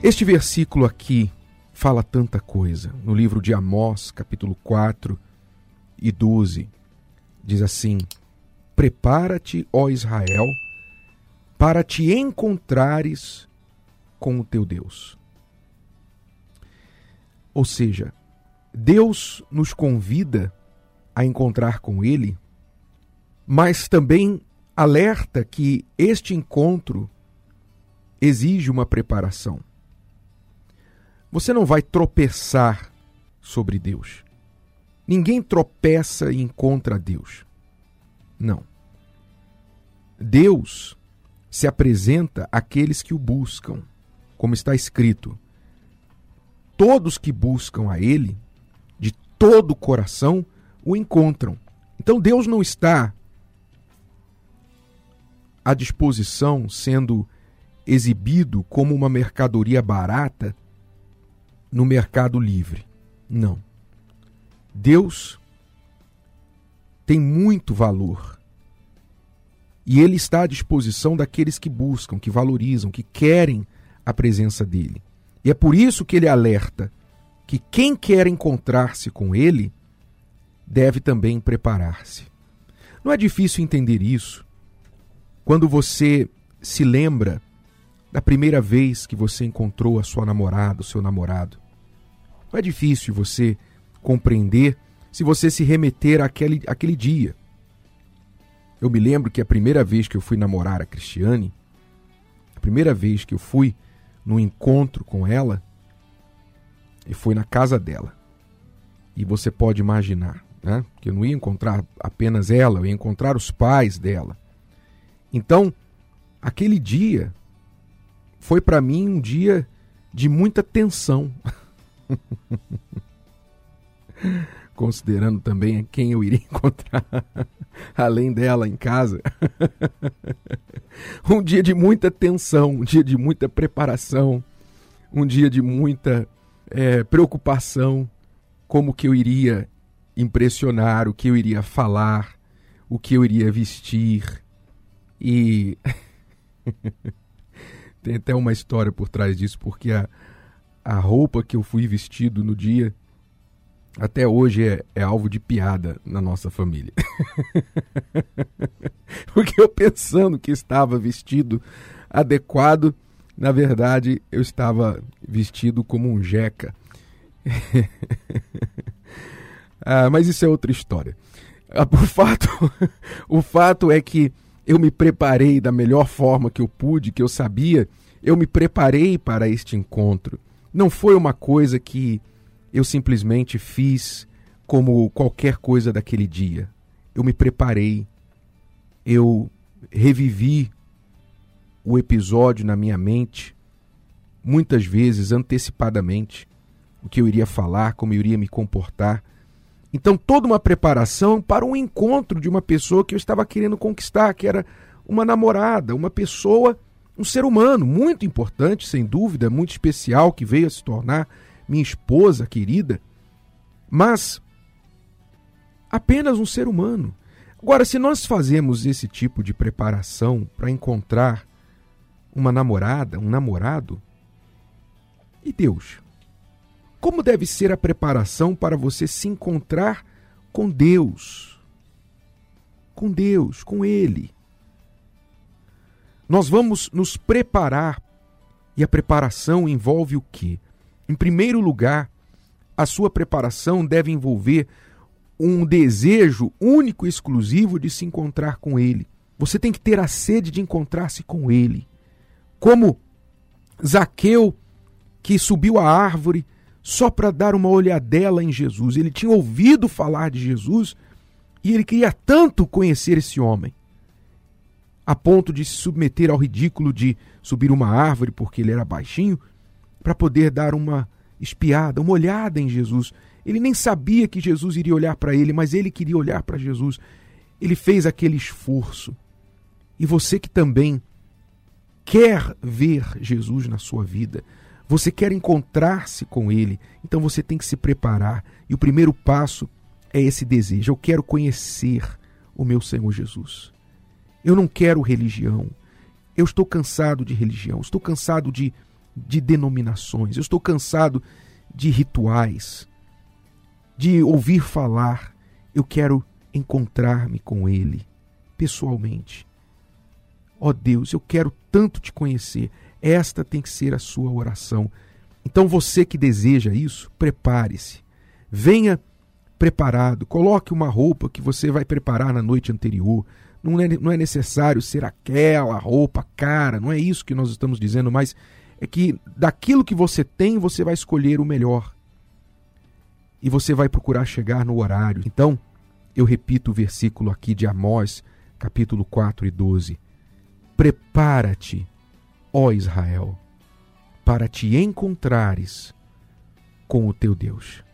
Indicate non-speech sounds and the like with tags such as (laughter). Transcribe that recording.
Este versículo aqui fala tanta coisa. No livro de Amós, capítulo 4 e 12, diz assim: Prepara-te, ó Israel, para te encontrares com o teu Deus. Ou seja, Deus nos convida a encontrar com Ele, mas também alerta que este encontro exige uma preparação. Você não vai tropeçar sobre Deus. Ninguém tropeça e encontra Deus. Não. Deus se apresenta àqueles que o buscam, como está escrito. Todos que buscam a Ele, de todo o coração, o encontram. Então Deus não está à disposição, sendo exibido como uma mercadoria barata no mercado livre. Não. Deus tem muito valor. E ele está à disposição daqueles que buscam, que valorizam, que querem a presença dele. E é por isso que ele alerta que quem quer encontrar-se com ele deve também preparar-se. Não é difícil entender isso quando você se lembra da primeira vez que você encontrou a sua namorada, o seu namorado. Não é difícil você compreender se você se remeter àquele, àquele dia. Eu me lembro que a primeira vez que eu fui namorar a Cristiane, a primeira vez que eu fui no encontro com ela, e foi na casa dela. E você pode imaginar, né? Que eu não ia encontrar apenas ela, eu ia encontrar os pais dela. Então, aquele dia foi para mim um dia de muita tensão. (laughs) Considerando também quem eu iria (laughs) encontrar além dela em casa. (laughs) um dia de muita tensão, um dia de muita preparação, um dia de muita é, preocupação, como que eu iria impressionar, o que eu iria falar, o que eu iria vestir. E tem até uma história por trás disso, porque a, a roupa que eu fui vestido no dia até hoje é, é alvo de piada na nossa família. (laughs) porque eu pensando que estava vestido adequado, na verdade eu estava vestido como um jeca. (laughs) ah, mas isso é outra história. Ah, o, fato, (laughs) o fato é que eu me preparei da melhor forma que eu pude, que eu sabia, eu me preparei para este encontro. Não foi uma coisa que eu simplesmente fiz como qualquer coisa daquele dia. Eu me preparei, eu revivi o episódio na minha mente, muitas vezes antecipadamente, o que eu iria falar, como eu iria me comportar. Então, toda uma preparação para um encontro de uma pessoa que eu estava querendo conquistar, que era uma namorada, uma pessoa, um ser humano muito importante, sem dúvida, muito especial, que veio a se tornar minha esposa querida, mas apenas um ser humano. Agora, se nós fazemos esse tipo de preparação para encontrar uma namorada, um namorado, e Deus? Como deve ser a preparação para você se encontrar com Deus? Com Deus, com Ele. Nós vamos nos preparar e a preparação envolve o quê? Em primeiro lugar, a sua preparação deve envolver um desejo único e exclusivo de se encontrar com Ele. Você tem que ter a sede de encontrar-se com Ele. Como Zaqueu, que subiu a árvore só para dar uma olhadela em Jesus. Ele tinha ouvido falar de Jesus e ele queria tanto conhecer esse homem, a ponto de se submeter ao ridículo de subir uma árvore porque ele era baixinho, para poder dar uma espiada, uma olhada em Jesus. Ele nem sabia que Jesus iria olhar para ele, mas ele queria olhar para Jesus. Ele fez aquele esforço. E você que também quer ver Jesus na sua vida, você quer encontrar-se com Ele, então você tem que se preparar. E o primeiro passo é esse desejo. Eu quero conhecer o meu Senhor Jesus. Eu não quero religião. Eu estou cansado de religião. Estou cansado de de denominações, eu estou cansado de rituais, de ouvir falar. Eu quero encontrar-me com Ele pessoalmente. Ó oh Deus, eu quero tanto te conhecer. Esta tem que ser a sua oração. Então você que deseja isso, prepare-se. Venha preparado, coloque uma roupa que você vai preparar na noite anterior. Não é, não é necessário ser aquela roupa cara, não é isso que nós estamos dizendo, mas é que daquilo que você tem, você vai escolher o melhor. E você vai procurar chegar no horário. Então, eu repito o versículo aqui de Amós, capítulo 4 e 12. Prepara-te, ó Israel, para te encontrares com o teu Deus.